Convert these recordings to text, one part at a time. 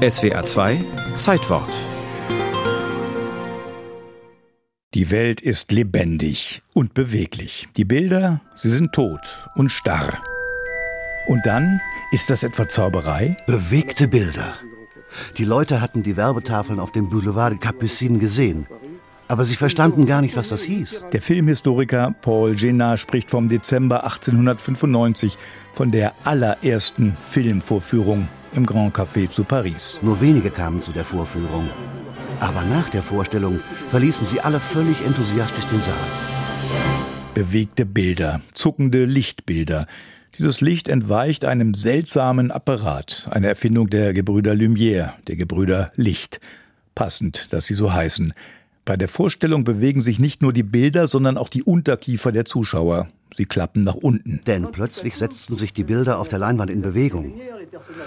SWA 2 Zeitwort Die Welt ist lebendig und beweglich. Die Bilder, sie sind tot und starr. Und dann, ist das etwa Zauberei? Bewegte Bilder. Die Leute hatten die Werbetafeln auf dem Boulevard de Capucine gesehen. Aber sie verstanden gar nicht, was das hieß. Der Filmhistoriker Paul Génat spricht vom Dezember 1895, von der allerersten Filmvorführung im Grand Café zu Paris. Nur wenige kamen zu der Vorführung. Aber nach der Vorstellung verließen sie alle völlig enthusiastisch den Saal. Bewegte Bilder, zuckende Lichtbilder. Dieses Licht entweicht einem seltsamen Apparat, eine Erfindung der Gebrüder Lumière, der Gebrüder Licht. Passend, dass sie so heißen. Bei der Vorstellung bewegen sich nicht nur die Bilder, sondern auch die Unterkiefer der Zuschauer. Sie klappen nach unten. Denn plötzlich setzten sich die Bilder auf der Leinwand in Bewegung.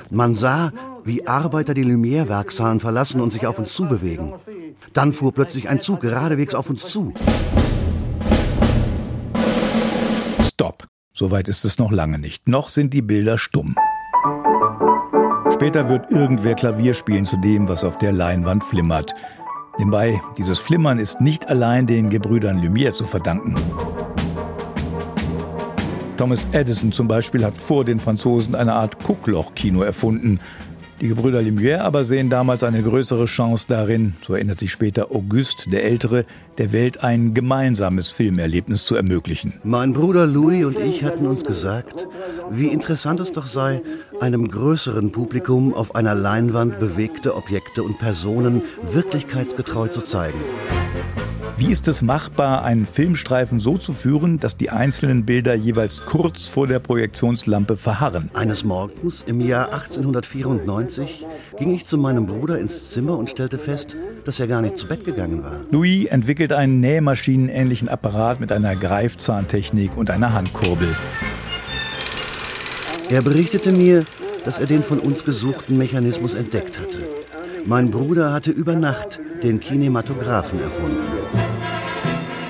Man sah, wie Arbeiter die Lumière-Werkshallen verlassen und sich auf uns zubewegen. Dann fuhr plötzlich ein Zug geradewegs auf uns zu. Stopp. Soweit ist es noch lange nicht. Noch sind die Bilder stumm. Später wird irgendwer Klavier spielen zu dem, was auf der Leinwand flimmert. Nebenbei, dieses Flimmern ist nicht allein den Gebrüdern Lumière zu verdanken. Thomas Edison zum Beispiel hat vor den Franzosen eine Art Guckloch-Kino erfunden. Die Gebrüder Lumière aber sehen damals eine größere Chance darin, so erinnert sich später Auguste, der Ältere, der Welt ein gemeinsames Filmerlebnis zu ermöglichen. Mein Bruder Louis und ich hatten uns gesagt, wie interessant es doch sei, einem größeren Publikum auf einer Leinwand bewegte Objekte und Personen wirklichkeitsgetreu zu zeigen. Wie ist es machbar, einen Filmstreifen so zu führen, dass die einzelnen Bilder jeweils kurz vor der Projektionslampe verharren? Eines Morgens im Jahr 1894 ging ich zu meinem Bruder ins Zimmer und stellte fest, dass er gar nicht zu Bett gegangen war. Louis entwickelt einen nähmaschinenähnlichen Apparat mit einer Greifzahntechnik und einer Handkurbel. Er berichtete mir, dass er den von uns gesuchten Mechanismus entdeckt hatte. Mein Bruder hatte über Nacht den Kinematographen erfunden.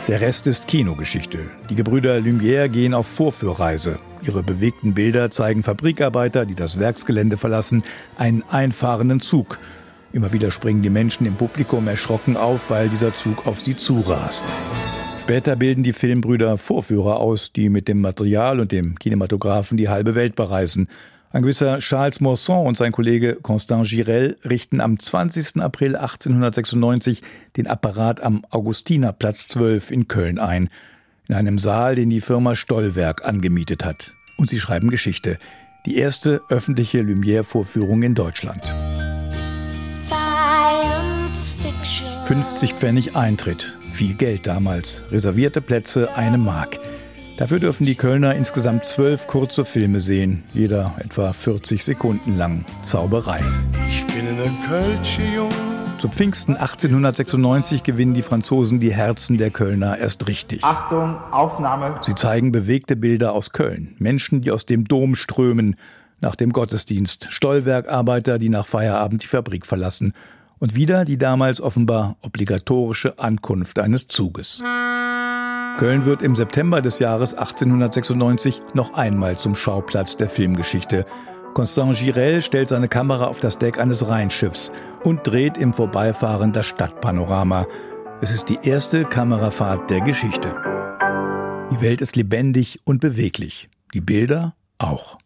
Der Rest ist Kinogeschichte. Die Gebrüder Lumière gehen auf Vorführreise. Ihre bewegten Bilder zeigen Fabrikarbeiter, die das Werksgelände verlassen, einen einfahrenden Zug. Immer wieder springen die Menschen im Publikum erschrocken auf, weil dieser Zug auf sie zurast. Später bilden die Filmbrüder Vorführer aus, die mit dem Material und dem Kinematographen die halbe Welt bereisen. Ein gewisser Charles Morson und sein Kollege Constant Girel richten am 20. April 1896 den Apparat am Augustinerplatz 12 in Köln ein, in einem Saal, den die Firma Stollwerk angemietet hat. Und sie schreiben Geschichte. Die erste öffentliche Lumière-Vorführung in Deutschland. 50 Pfennig Eintritt. Viel Geld damals. Reservierte Plätze eine Mark. Dafür dürfen die Kölner insgesamt zwölf kurze Filme sehen, jeder etwa 40 Sekunden lang. Zauberei. Ich bin in der Kölsche Jung. Zu Pfingsten 1896 gewinnen die Franzosen die Herzen der Kölner erst richtig. Achtung, Aufnahme. Sie zeigen bewegte Bilder aus Köln. Menschen, die aus dem Dom strömen nach dem Gottesdienst. Stollwerkarbeiter, die nach Feierabend die Fabrik verlassen. Und wieder die damals offenbar obligatorische Ankunft eines Zuges. Köln wird im September des Jahres 1896 noch einmal zum Schauplatz der Filmgeschichte. Constant Girel stellt seine Kamera auf das Deck eines Rheinschiffs und dreht im Vorbeifahren das Stadtpanorama. Es ist die erste Kamerafahrt der Geschichte. Die Welt ist lebendig und beweglich, die Bilder auch.